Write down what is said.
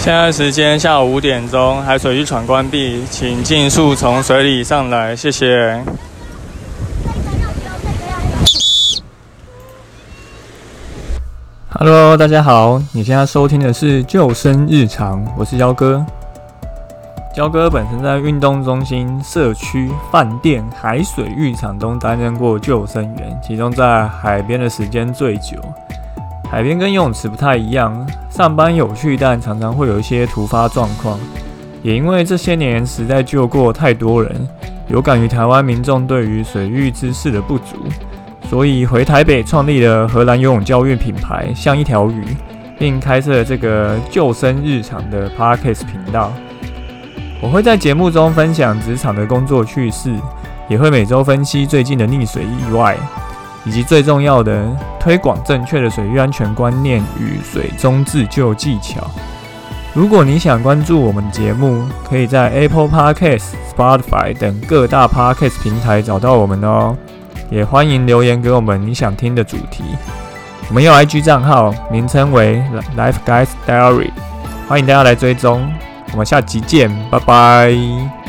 现在时间下午五点钟，海水浴场关闭，请尽速从水里上来，谢谢。Hello，大家好，你现在收听的是救生日常，我是焦哥。焦哥本身在运动中心、社区、饭店、海水浴场中担任过救生员，其中在海边的时间最久。海边跟游泳池不太一样，上班有趣，但常常会有一些突发状况。也因为这些年实在救过太多人，有感于台湾民众对于水域知识的不足，所以回台北创立了荷兰游泳教育品牌，像一条鱼，并开设了这个救生日常的 Parkes 频道。我会在节目中分享职场的工作趣事，也会每周分析最近的溺水意外。以及最重要的，推广正确的水域安全观念与水中自救技巧。如果你想关注我们节目，可以在 Apple Podcast、Spotify 等各大 Podcast 平台找到我们哦。也欢迎留言给我们你想听的主题。我们有 IG 账号，名称为 Life Guys Diary，欢迎大家来追踪。我们下集见，拜拜。